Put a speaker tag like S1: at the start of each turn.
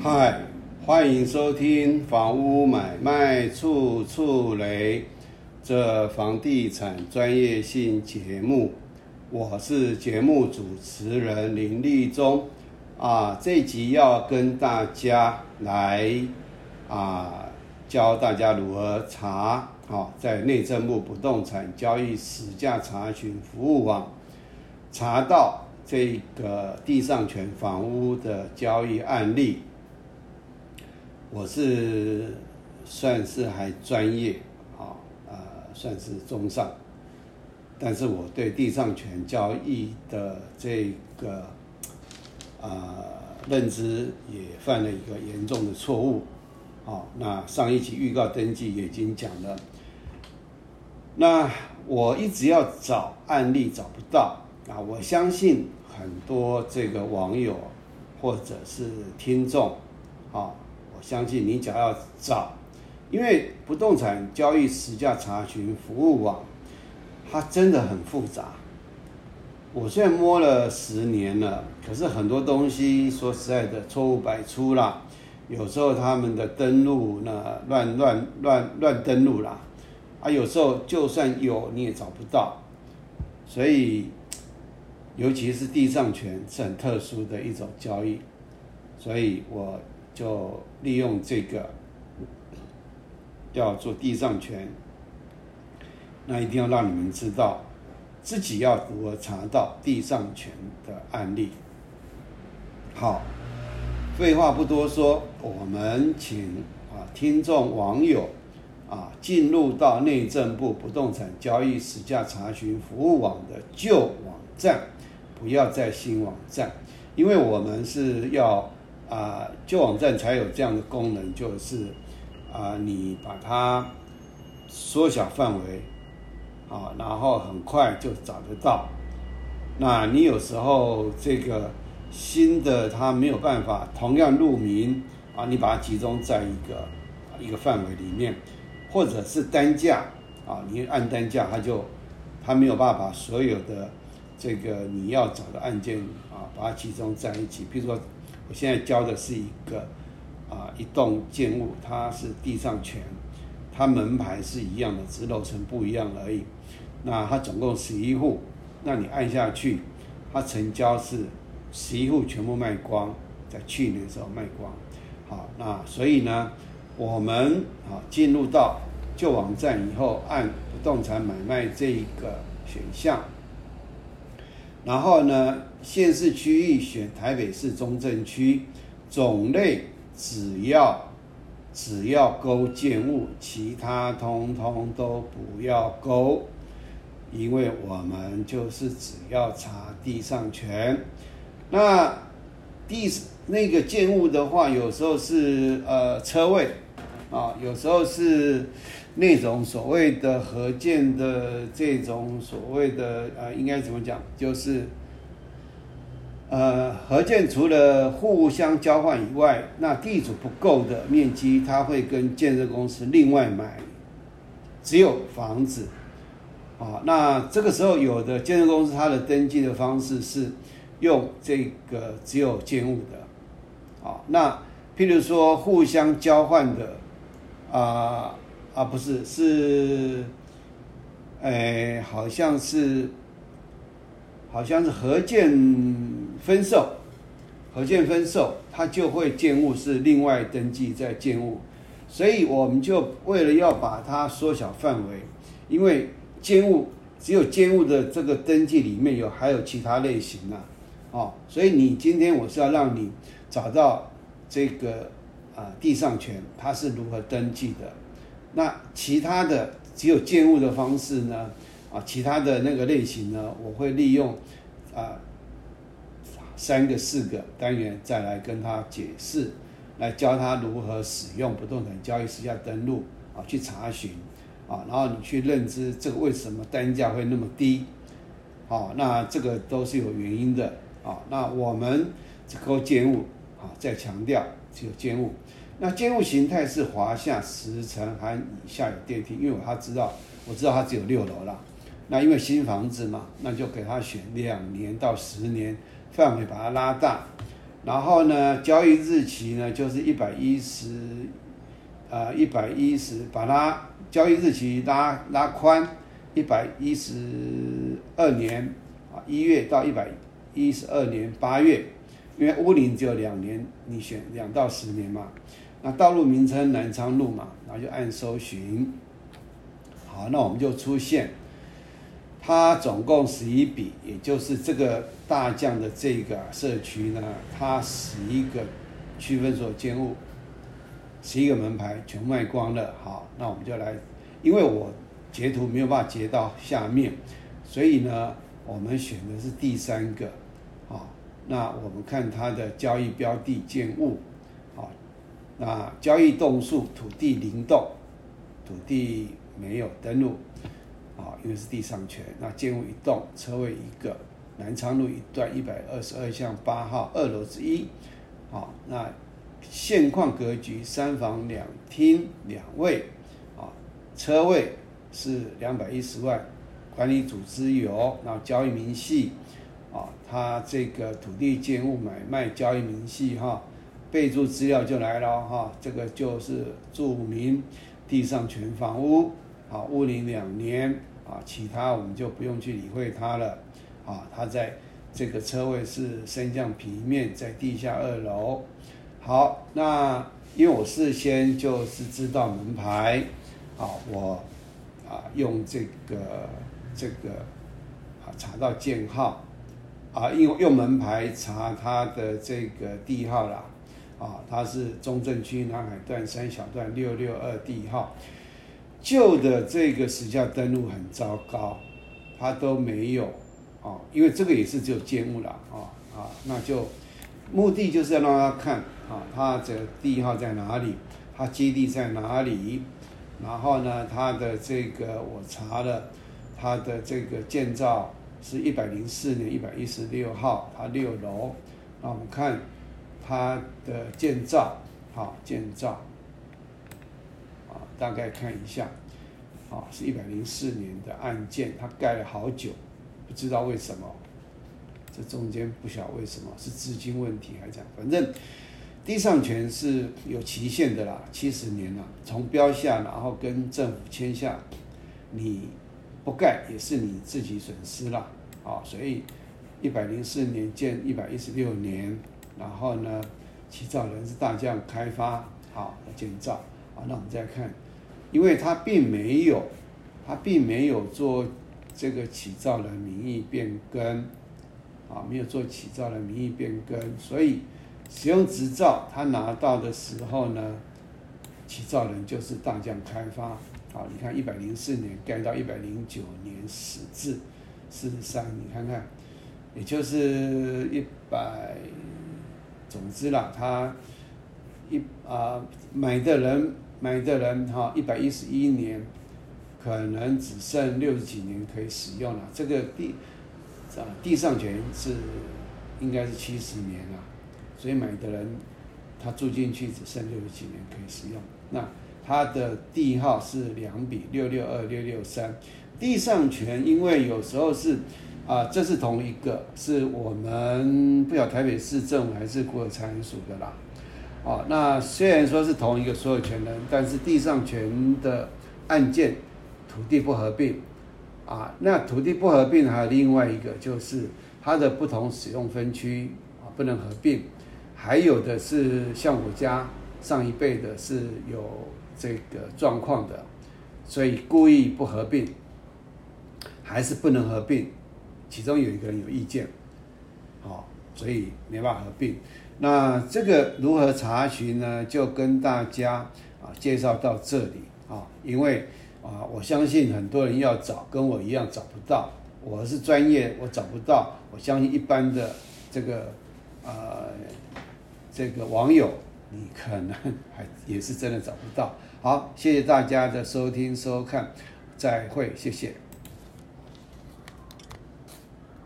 S1: 嗨，欢迎收听房屋买卖处处雷这房地产专业性节目，我是节目主持人林立忠啊。这集要跟大家来啊教大家如何查啊，在内政部不动产交易实价查询服务网查到这个地上权房屋的交易案例。我是算是还专业，啊，呃，算是中上，但是我对地上权交易的这个，呃，认知也犯了一个严重的错误，好，那上一期预告登记已经讲了，那我一直要找案例找不到，啊，我相信很多这个网友或者是听众，啊。我相信你只要找，因为不动产交易实价查询服务网，它真的很复杂。我虽然摸了十年了，可是很多东西说实在的错误百出啦。有时候他们的登录呢乱乱乱乱登录啦，啊，有时候就算有你也找不到。所以，尤其是地上权是很特殊的一种交易，所以我。就利用这个要做地上权，那一定要让你们知道自己要如何查到地上权的案例。好，废话不多说，我们请啊听众网友啊进入到内政部不动产交易实价查询服务网的旧网站，不要在新网站，因为我们是要。啊，旧网站才有这样的功能，就是啊，你把它缩小范围，啊，然后很快就找得到。那你有时候这个新的它没有办法同样入名啊，你把它集中在一个一个范围里面，或者是单价啊，你按单价，它就它没有办法把所有的这个你要找的案件啊，把它集中在一起，比如说。我现在教的是一个啊，一栋建物，它是地上权，它门牌是一样的，只楼层不一样而已。那它总共十一户，那你按下去，它成交是十一户全部卖光，在去年的时候卖光。好，那所以呢，我们啊进入到旧网站以后，按不动产买卖这一个选项。然后呢，县市区域选台北市中正区，种类只要只要勾建物，其他通通都不要勾，因为我们就是只要查地上权。那地那个建物的话，有时候是呃车位啊，有时候是。那种所谓的合建的这种所谓的呃，应该怎么讲？就是，呃，合建除了互相交换以外，那地主不够的面积，他会跟建设公司另外买，只有房子，啊，那这个时候有的建设公司它的登记的方式是用这个只有建物的，啊，那譬如说互相交换的，啊。啊，不是，是，哎，好像是，好像是合建分售，合建分售，它就会建物是另外登记在建物，所以我们就为了要把它缩小范围，因为建物只有建物的这个登记里面有还有其他类型呢，哦，所以你今天我是要让你找到这个啊地上权它是如何登记的。那其他的只有建物的方式呢？啊，其他的那个类型呢？我会利用啊三个四个单元再来跟他解释，来教他如何使用不动产交易时下登录啊去查询啊，然后你去认知这个为什么单价会那么低？啊，那这个都是有原因的啊。那我们这个建物啊，再强调只有建物。那建筑形态是华夏十层含以下有电梯，因为他知道，我知道他只有六楼了。那因为新房子嘛，那就给他选两年到十年，范围把它拉大。然后呢，交易日期呢就是一百一十，呃，一百一十，把它交易日期拉拉宽，一百一十二年啊一月到一百一十二年八月，因为屋龄只有两年，你选两到十年嘛。那道路名称南昌路嘛，然后就按搜寻，好，那我们就出现。它总共十一笔，也就是这个大将的这个社区呢，它十一个区分所建物，十一个门牌全卖光了。好，那我们就来，因为我截图没有办法截到下面，所以呢，我们选的是第三个。那我们看它的交易标的建物，好，那交易栋数土地零栋，土地没有登录。啊，因为是地上权，那建物一栋，车位一个，南昌路一段一百二十二巷八号二楼之一。好，那现况格局三房两厅两卫，啊，车位是两百一十万，管理组织有，那交易明细，啊，它这个土地建物买卖交易明细哈，备注资料就来了哈，这个就是注明地上权房屋。啊，屋龄两年啊，其他我们就不用去理会它了。啊，它在这个车位是升降平面，在地下二楼。好，那因为我事先就是知道门牌，啊，我啊用这个这个啊查到建号，啊用用门牌查他的这个地号啦，啊，他是中正区南海段三小段六六二地号。旧的这个时价登录很糟糕，它都没有啊，因为这个也是只有建物了啊啊，那就目的就是要让他看啊，它的地号在哪里，它基地在哪里，然后呢，它的这个我查了，它的这个建造是一百零四年一百一十六号，它六楼，那我们看它的建造，好建造。啊大概看一下，啊，是一百零四年的案件，它盖了好久，不知道为什么，这中间不晓为什么是资金问题还是怎样，反正地上权是有期限的啦，七十年了，从标下然后跟政府签下，你不盖也是你自己损失啦，啊，所以一百零四年建一百一十六年，然后呢，起造人是大将开发，好建造，好，那我们再看。因为他并没有，他并没有做这个起造人名义变更，啊，没有做起造人名义变更，所以使用执照他拿到的时候呢，起造人就是大将开发，啊，你看一百零四年盖到一百零九年始置，四十三你看看，也就是一百，总之啦，他一啊买的人。买的人哈，一百一十一年，可能只剩六十几年可以使用了。这个地啊，地上权是应该是七十年了，所以买的人他住进去只剩六十几年可以使用。那他的地号是两笔六六二六六三，地上权因为有时候是啊，这是同一个，是我们不晓台北市政府还是国有财产署的啦。哦，那虽然说是同一个所有权人，但是地上权的案件土地不合并，啊，那土地不合并还有另外一个就是它的不同使用分区啊不能合并，还有的是像我家上一辈的是有这个状况的，所以故意不合并，还是不能合并，其中有一个人有意见，好，所以没办法合并。那这个如何查询呢？就跟大家啊介绍到这里啊，因为啊我相信很多人要找，跟我一样找不到。我是专业，我找不到。我相信一般的这个呃这个网友，你可能还 也是真的找不到。好，谢谢大家的收听收看，再会，谢谢。